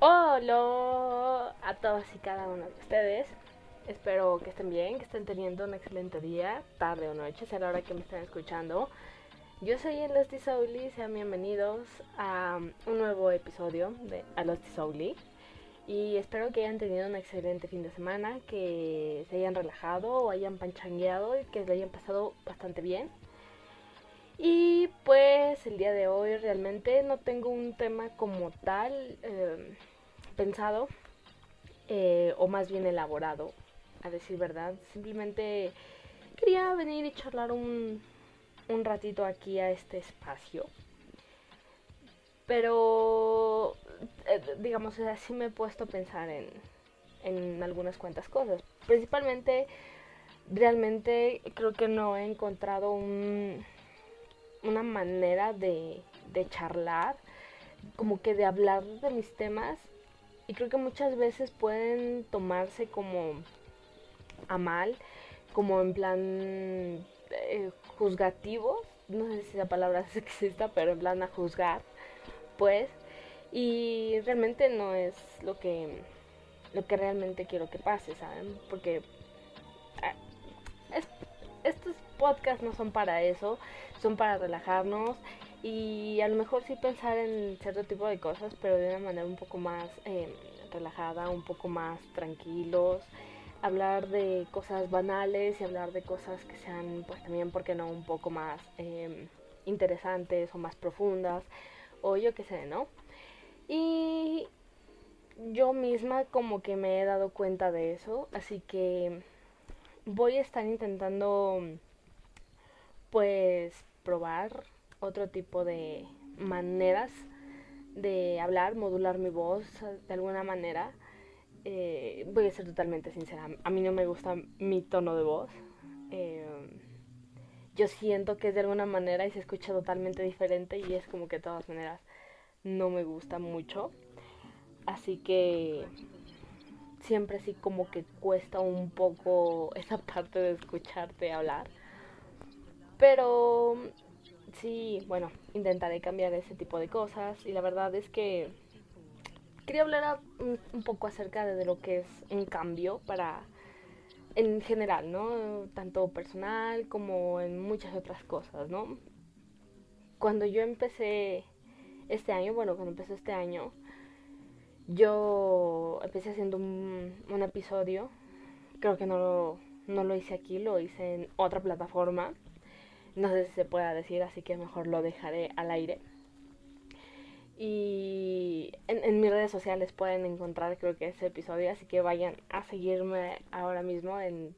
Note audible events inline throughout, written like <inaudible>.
Hola a todos y cada uno de ustedes. Espero que estén bien, que estén teniendo un excelente día, tarde o noche, sea la hora que me estén escuchando. Yo soy Elosti Souli, sean bienvenidos a un nuevo episodio de Elosti Souli. Y espero que hayan tenido un excelente fin de semana, que se hayan relajado o hayan panchangueado y que lo hayan pasado bastante bien. Y pues el día de hoy realmente no tengo un tema como tal eh, pensado eh, o más bien elaborado, a decir verdad. Simplemente quería venir y charlar un, un ratito aquí a este espacio. Pero, eh, digamos, así me he puesto a pensar en, en algunas cuantas cosas. Principalmente, realmente creo que no he encontrado un una manera de, de charlar, como que de hablar de mis temas. Y creo que muchas veces pueden tomarse como a mal, como en plan eh, juzgativo, no sé si la palabra <laughs> es exista, pero en plan a juzgar, pues. Y realmente no es lo que lo que realmente quiero que pase, ¿saben? Porque ah, es, estos podcasts no son para eso, son para relajarnos y a lo mejor sí pensar en cierto tipo de cosas, pero de una manera un poco más eh, relajada, un poco más tranquilos, hablar de cosas banales y hablar de cosas que sean pues también, porque no?, un poco más eh, interesantes o más profundas o yo qué sé, ¿no? Y yo misma como que me he dado cuenta de eso, así que voy a estar intentando pues probar otro tipo de maneras de hablar, modular mi voz de alguna manera. Eh, voy a ser totalmente sincera, a mí no me gusta mi tono de voz. Eh, yo siento que es de alguna manera y se escucha totalmente diferente y es como que de todas maneras no me gusta mucho. Así que siempre sí como que cuesta un poco <laughs> esa parte de escucharte hablar. Pero sí, bueno, intentaré cambiar ese tipo de cosas y la verdad es que quería hablar un, poco acerca de lo que es un cambio para en general, ¿no? Tanto personal como en muchas otras cosas, ¿no? Cuando yo empecé este año, bueno, cuando empezó este año, yo empecé haciendo un, un episodio, creo que no no lo hice aquí, lo hice en otra plataforma no sé si se pueda decir, así que mejor lo dejaré al aire. Y en, mis redes sociales pueden encontrar creo que ese episodio, así que vayan a seguirme ahora mismo en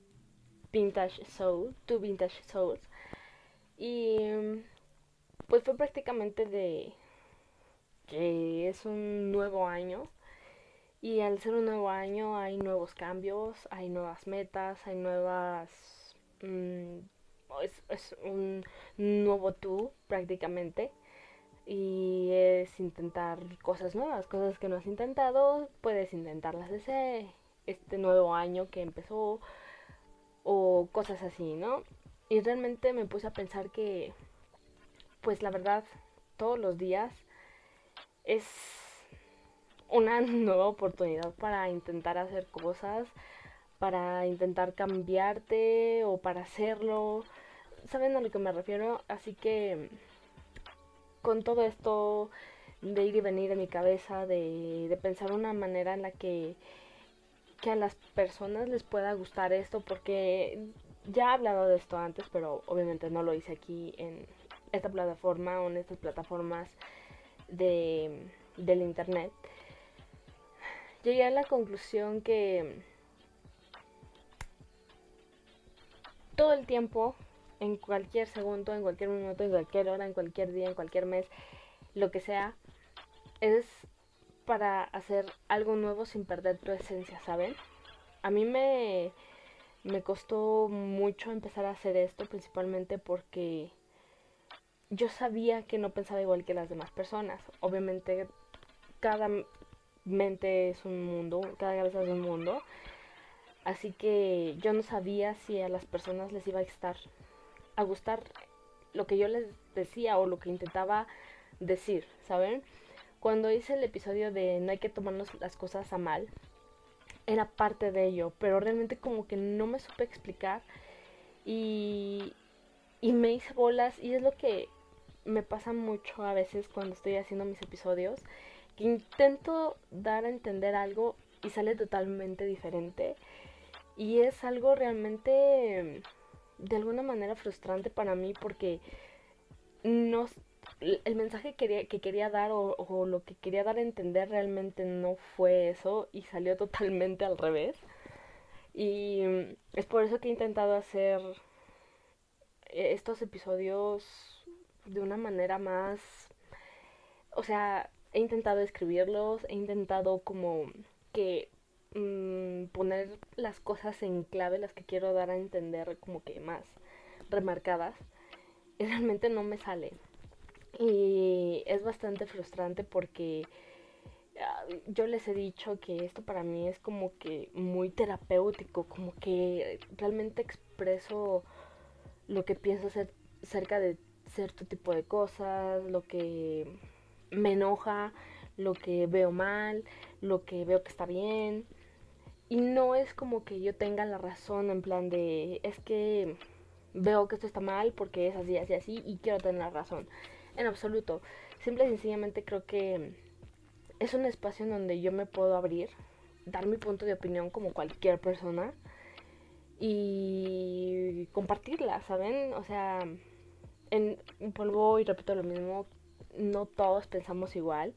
Vintage Soul, tu Vintage Souls. Y pues fue prácticamente de que es un nuevo año. Y al ser un nuevo año hay nuevos cambios, hay nuevas metas, hay nuevas... Mm, es, un nuevo tú prácticamente y es intentar cosas nuevas, cosas que no has intentado, puedes intentarlas desde este nuevo año que empezó o cosas así, ¿no? Y realmente me puse a pensar que, pues la verdad, todos los días es una <laughs> nueva oportunidad para intentar hacer cosas, para intentar cambiarte o para hacerlo. ¿Saben a lo que me refiero? Así que con todo esto de ir y venir en mi cabeza, de, de pensar una manera en la que, que a las personas les pueda gustar esto, porque ya he hablado de esto antes, pero obviamente no lo hice aquí en esta plataforma o en estas plataformas de, del internet. Llegué a la conclusión que todo el tiempo, en cualquier segundo, en cualquier minuto, en cualquier hora, en cualquier día, en cualquier mes, lo que sea, es para hacer algo nuevo sin perder tu esencia, ¿saben? A mí me, me costó mucho empezar a hacer esto, principalmente porque yo sabía que no pensaba igual que las demás personas. Obviamente, cada mente es un mundo, cada cabeza es un mundo. Así que yo no sabía si a las personas les iba a estar a gustar lo que yo les decía o lo que intentaba decir, ¿saben? cuando hice el episodio de no hay que tomarnos las cosas a mal, era parte de ello, pero realmente como que no me supe explicar y, y me hice bolas y es lo que me pasa mucho a veces cuando estoy haciendo mis episodios, que intento dar a entender algo y sale totalmente diferente y es algo realmente de alguna manera frustrante para mí porque no el mensaje que quería dar o, o, lo que quería dar a entender realmente no fue eso y salió <laughs> totalmente al revés. Y es por eso que he intentado hacer estos episodios de una manera más... O sea, he intentado escribirlos, he intentado como que mmm, poner las cosas en clave, las que quiero dar a entender como que más remarcadas. Y <laughs> realmente no me sale. Y es bastante frustrante porque ah, yo les he dicho que esto para mí es como que muy terapéutico, como que realmente expreso lo que pienso hacer cerca de cierto tipo de cosas, lo que me enoja, lo que veo mal, lo que veo que está bien. Y no es como que yo tenga la razón en plan de, es que veo que esto está mal porque es así, así, así y quiero tener la razón. En absoluto. Simple y sencillamente creo que es un espacio en donde yo me puedo abrir, dar mi punto de opinión como cualquier persona y compartirla, ¿saben? O sea, en polvo y repito lo mismo, no todos pensamos igual.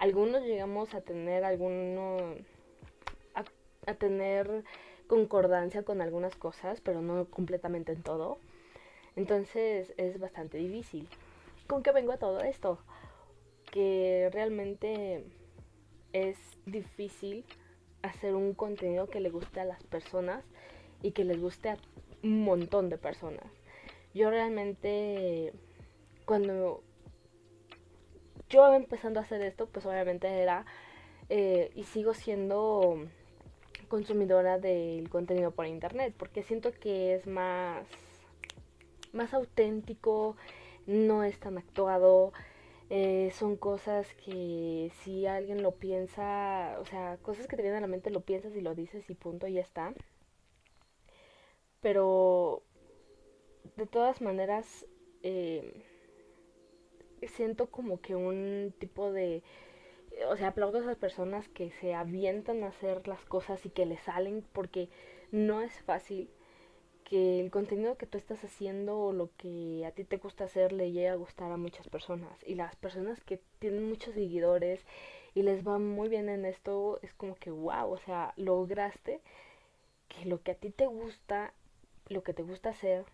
Algunos llegamos a tener alguno a, tener concordancia con algunas cosas, pero no completamente en todo. Entonces es bastante difícil. ¿Con qué vengo a todo esto? Que realmente es difícil hacer un contenido que le guste a las personas y que les guste a un montón de personas. Yo realmente cuando yo empezando a hacer esto, pues obviamente era eh, y sigo siendo consumidora del contenido por internet, porque siento que es más más auténtico, no es tan actuado, eh, son cosas que si alguien lo piensa, o sea, cosas que te vienen a la mente lo piensas y lo dices y punto, y ya está. Pero de todas maneras, eh, siento como que un tipo de... O sea, aplaudo a esas personas que se avientan a hacer las cosas y que le salen porque no es fácil que el contenido que tú estás haciendo o lo que a ti te gusta hacer le llegue a gustar a muchas personas. Y las personas que tienen muchos seguidores y les va muy bien en esto, es como que, wow, o sea, lograste que lo que a ti te gusta, lo que te gusta hacer,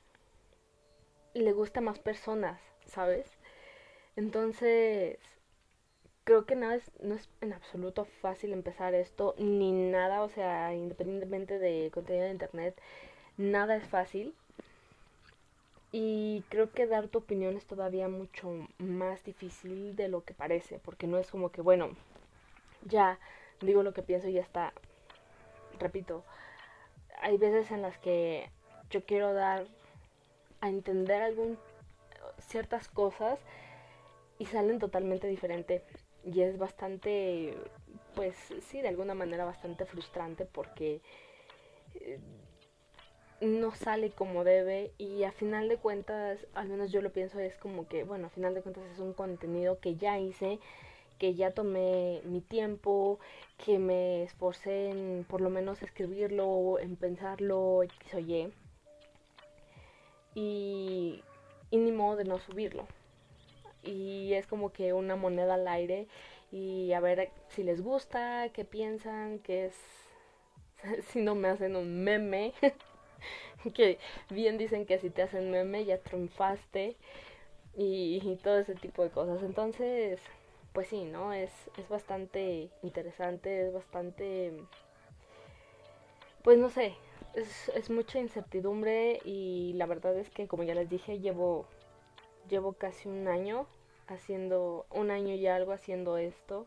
le gusta a más personas, ¿sabes? Entonces, creo que nada es, no es en absoluto fácil empezar esto, ni nada, o sea, independientemente de contenido de internet, nada es fácil. Y creo que dar tu opinión es todavía mucho más difícil de lo que parece, porque no es como que, bueno, ya digo lo que pienso y ya está. Repito, hay veces en las que yo quiero dar a entender algún ciertas cosas y salen totalmente diferente y es bastante pues sí de alguna manera bastante frustrante porque eh, no sale como debe y a final de cuentas, al menos yo lo pienso, es como que, bueno, a final de cuentas es un contenido que ya hice, que ya tomé mi tiempo, que me esforcé en por lo menos escribirlo, en pensarlo, X o Y. Y, y ni modo de no subirlo. Y es como que una moneda al aire y a ver si les gusta, qué piensan, qué es, <laughs> si no me hacen un meme. <laughs> que bien dicen que si te hacen meme ya triunfaste y, todo ese tipo de cosas. Entonces, pues sí, ¿no? Es, es bastante interesante, es bastante... Pues no sé, es, es mucha incertidumbre y la verdad es que como ya les dije, llevo, llevo casi un año haciendo, un año y algo haciendo esto.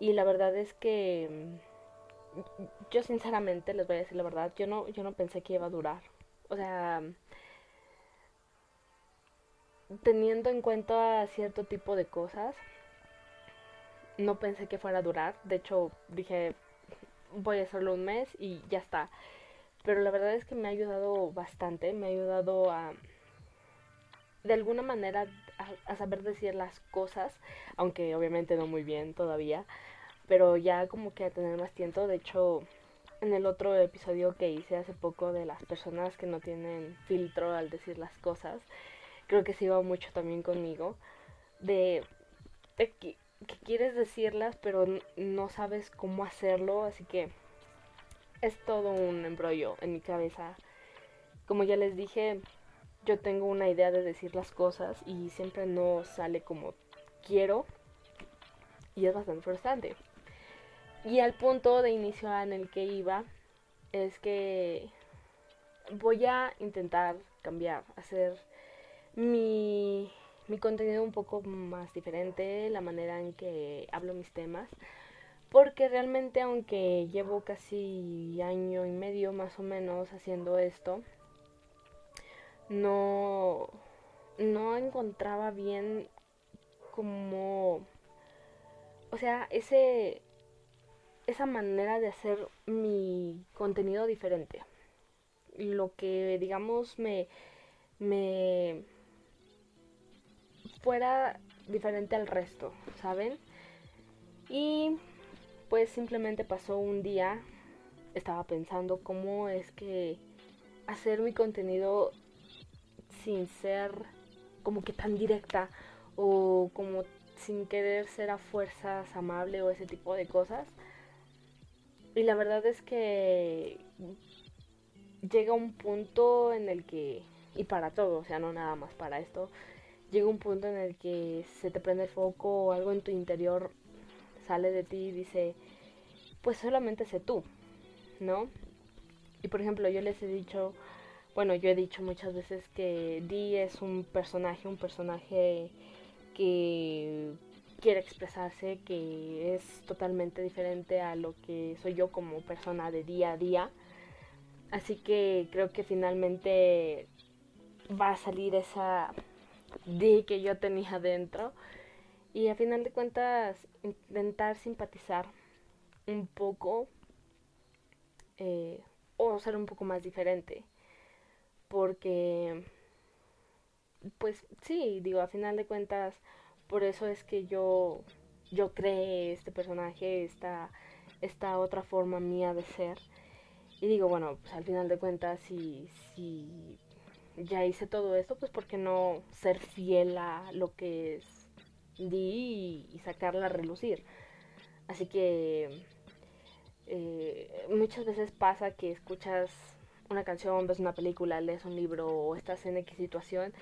Y la verdad es que yo sinceramente les voy a decir la verdad, yo no, yo no pensé que iba a durar. O sea, teniendo en cuenta cierto tipo de cosas, no pensé que fuera a durar. De hecho, dije, voy a hacerlo un mes y ya está. Pero la verdad es que me ha ayudado bastante, me ha ayudado a, de alguna manera, a, saber decir las cosas, aunque obviamente no muy bien todavía, pero ya como que a tener más tiempo. De hecho, en el otro episodio que hice hace poco de las personas que no tienen filtro al decir las cosas, creo que se iba mucho también conmigo, de, que, quieres decirlas pero no sabes cómo hacerlo, así que es todo un embrollo en mi cabeza. Como ya les dije, yo tengo una idea de decir las cosas y siempre no sale como quiero y es bastante frustrante. Y al punto de inicio en el que iba es que voy a intentar cambiar, hacer mi, mi contenido un poco más diferente, la manera en que hablo mis temas. Porque realmente aunque llevo casi año y medio más o menos haciendo esto, no, no encontraba bien como, o sea, ese, esa manera de hacer mi contenido diferente. Lo que, digamos, me, me fuera diferente al resto, ¿saben? Y pues simplemente pasó un día, estaba pensando cómo es que hacer mi contenido sin ser como que tan directa o como sin querer ser a fuerzas amable o ese tipo de cosas. Y la verdad es que llega un punto en el que, y para todo, o sea, no nada más para esto, llega un punto en el que se te prende el foco o algo en tu interior sale de ti y dice, pues solamente sé tú, ¿no? Y por ejemplo, yo les he dicho bueno, yo he dicho muchas veces que Dee es un personaje, un personaje que quiere expresarse, que es totalmente diferente a lo que soy yo como persona de día a día. Así que creo que finalmente va a salir esa Dee que yo tenía dentro. Y a final de cuentas, intentar simpatizar un poco eh, o ser un poco más diferente porque pues sí, digo, a final de cuentas, por eso es que yo yo creé este personaje, esta esta otra forma mía de ser. Y digo, bueno, pues al final de cuentas si si ya hice todo esto, pues por qué no ser fiel a lo que es di y, sacarla a relucir. Así que eh, muchas veces pasa que escuchas una canción, ves una película, lees un libro o estás en X situación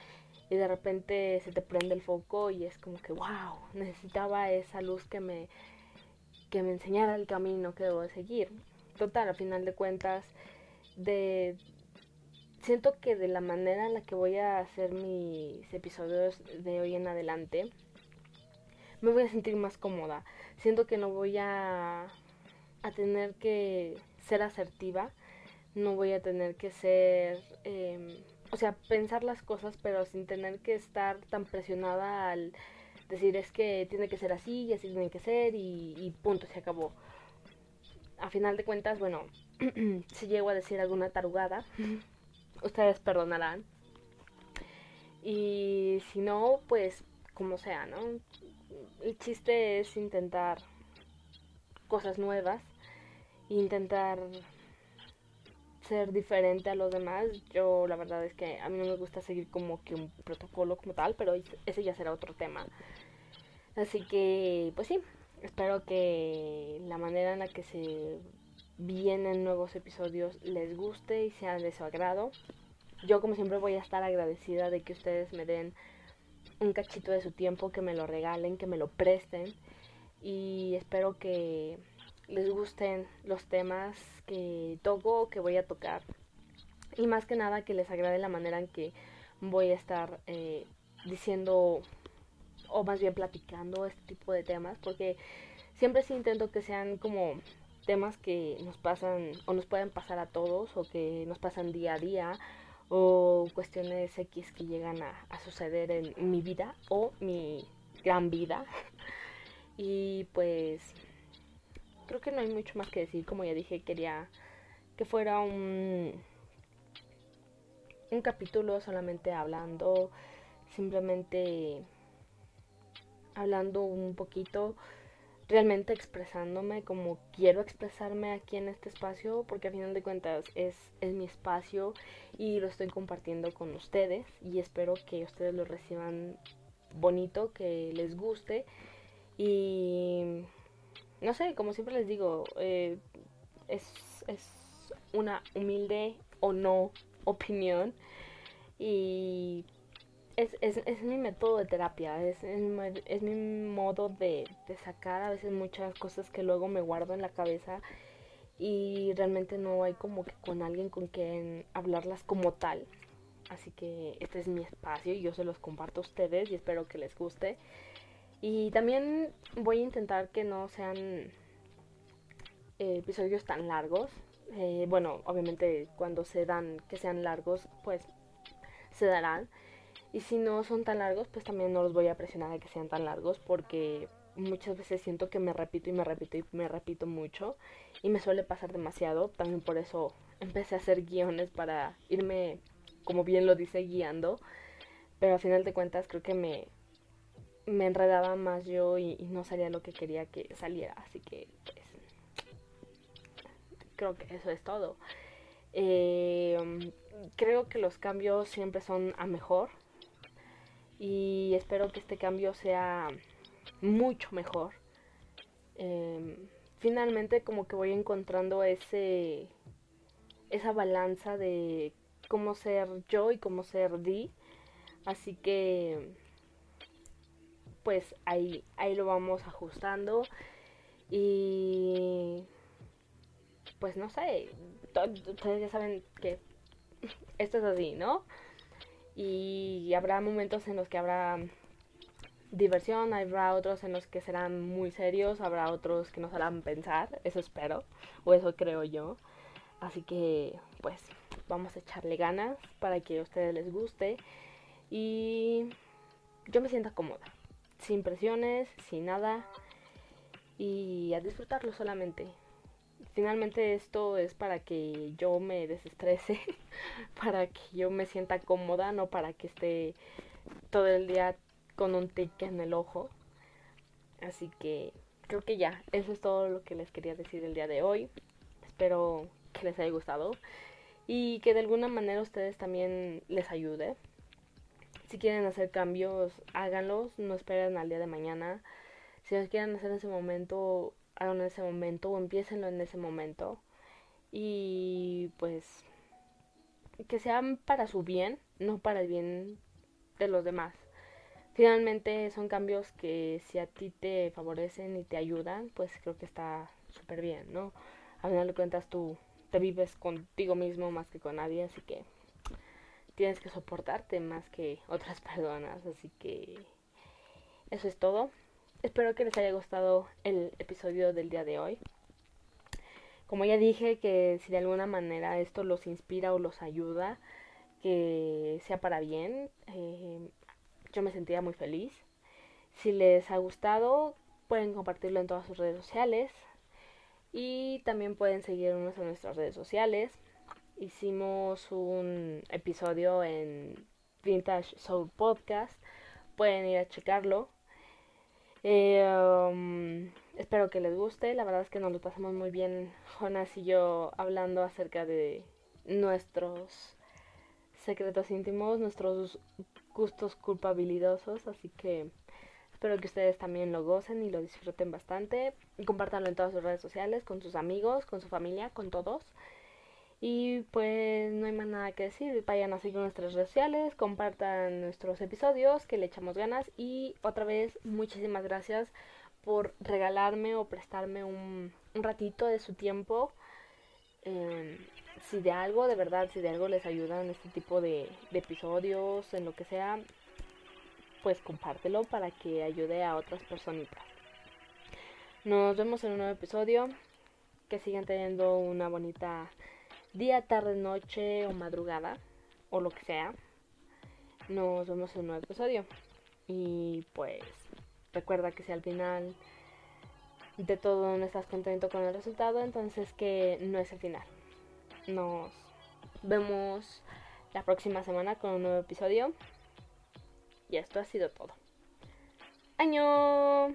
y de repente se te prende el foco y es como que, wow, necesitaba esa luz que me, que me enseñara el camino que debo de seguir. Total, al final de cuentas, de siento que de la manera en la que voy a hacer mis episodios de hoy en adelante, me voy a sentir más cómoda. Siento que no voy a, a tener que ser asertiva no voy a tener que ser, em, o sea, pensar las cosas, pero sin tener que estar tan presionada al decir es que tiene que ser así y así tiene que ser y, punto, se acabó. A final de cuentas, bueno, <clears throat> si llego a decir alguna tarugada, <laughs> ustedes perdonarán. Y si no, pues como sea, ¿no? El chiste es intentar cosas nuevas, intentar ser diferente a los demás. Yo la verdad es que a mí no me gusta seguir como que un protocolo como tal, pero ese ya será otro tema. Así que, pues sí, espero que la manera en la que se vienen nuevos episodios les guste y sea de su agrado. Yo como siempre voy a estar agradecida de que ustedes me den un cachito de su tiempo, que me lo regalen, que me lo presten. Y espero que les gusten los temas que toco que voy a tocar. Y más que nada que les agrade la manera en que voy a estar eh, diciendo o más bien platicando este tipo de temas porque siempre sí intento que sean como temas que nos pasan o nos pueden pasar a todos o que nos pasan día a día o cuestiones X que llegan a suceder en mi vida o mi gran vida <laughs> Y pues creo que no hay mucho más que decir. Como ya dije, quería que fuera un, un capítulo solamente hablando, simplemente hablando un poquito, realmente expresándome como quiero expresarme aquí en este espacio, porque a final de cuentas es, es mi espacio y lo estoy compartiendo con ustedes y espero que ustedes lo reciban bonito, que les guste y no sé, como siempre les digo, eh, es, es una humilde o no opinión y es, es, es mi método de terapia, es, es, mi modo de, de sacar a veces muchas cosas que luego me guardo en la cabeza y realmente no hay como que con alguien con quien hablarlas como tal. Así que este es mi espacio y yo se los comparto a ustedes y espero que les guste. Y también voy a intentar que no sean eh, episodios tan largos. Eh, bueno, obviamente cuando se dan que sean largos, pues se darán. Y si no son tan largos, pues también no los voy a presionar a que sean tan largos porque muchas veces siento que me repito y me repito y me repito mucho y me suele pasar demasiado. También por eso empecé a hacer guiones para irme, como bien lo dice, guiando. Pero al final de cuentas creo que me, me enredaba más yo y, no salía lo que quería que saliera. Así que pues, creo que eso es todo. Eh, creo que los cambios siempre son a mejor y espero que este cambio sea mucho mejor. Em, finalmente como que voy encontrando ese esa balanza de cómo ser yo y cómo ser Di. Así que pues ahí, ahí lo vamos ajustando. Y pues no sé, ustedes ya saben que esto es así, ¿no? Y habrá momentos en los que habrá diversión, habrá otros en los que serán muy serios, habrá otros que nos harán pensar, eso espero, o eso creo yo. Así que pues vamos a echarle ganas para que a ustedes les guste y yo me sienta cómoda sin presiones, sin nada y a disfrutarlo solamente. Finalmente esto es para que yo me desestrese, <laughs> para que yo me sienta cómoda, no para que esté todo el día con un tic en el ojo. Así que creo que ya, eso es todo lo que les quería decir el día de hoy. Espero que les haya gustado y que de alguna manera ustedes también les ayude. Si quieren hacer cambios, háganlos, no esperen al día de mañana. Si los quieren hacer en ese momento, háganlo en ese momento o empiecenlo en ese momento. Y pues que sean para su bien, no para el bien de los demás. Finalmente son cambios que si a ti te favorecen y te ayudan, pues creo que está súper bien, ¿no? A final de cuentas tú te vives contigo mismo más que con nadie, así que tienes que soportarte más que otras <laughs> personas. Así que eso es todo. Espero que les haya gustado el episodio del día de hoy. Como ya dije, que si de alguna manera esto los inspira o los ayuda, que sea para bien, eh, yo me sentiría muy feliz. Si les ha gustado, pueden compartirlo en todas sus redes sociales. Y también pueden seguirnos en nuestras redes sociales hicimos un episodio en Vintage Soul Podcast. Pueden ir a checarlo. Eh, um, espero que les guste. La verdad es que nos lo pasamos muy bien, Jonas y yo, hablando acerca de nuestros secretos íntimos, nuestros gustos culpabilidosos. Así que espero que ustedes también lo gocen y lo disfruten bastante. Compártanlo en todas sus redes sociales, con sus amigos, con su familia, con todos. Y pues no hay más nada que decir. Vayan a seguir nuestras redes sociales, compartan nuestros episodios, que le echamos ganas. Y otra vez, muchísimas gracias por regalarme o prestarme un, ratito de su tiempo. Em, si de algo, de verdad, si de algo les ayudan este tipo de, de episodios, en lo que sea, pues compártelo para que ayude a otras personitas. Nos vemos en un nuevo episodio. Que sigan teniendo una bonita día, tarde, noche o madrugada o lo que sea. Nos vemos en un nuevo episodio. Y pues recuerda que si al final de todo no estás contento con el resultado, entonces que no es el final. Nos vemos la próxima semana con un nuevo episodio. Y esto ha sido todo. ¡Año!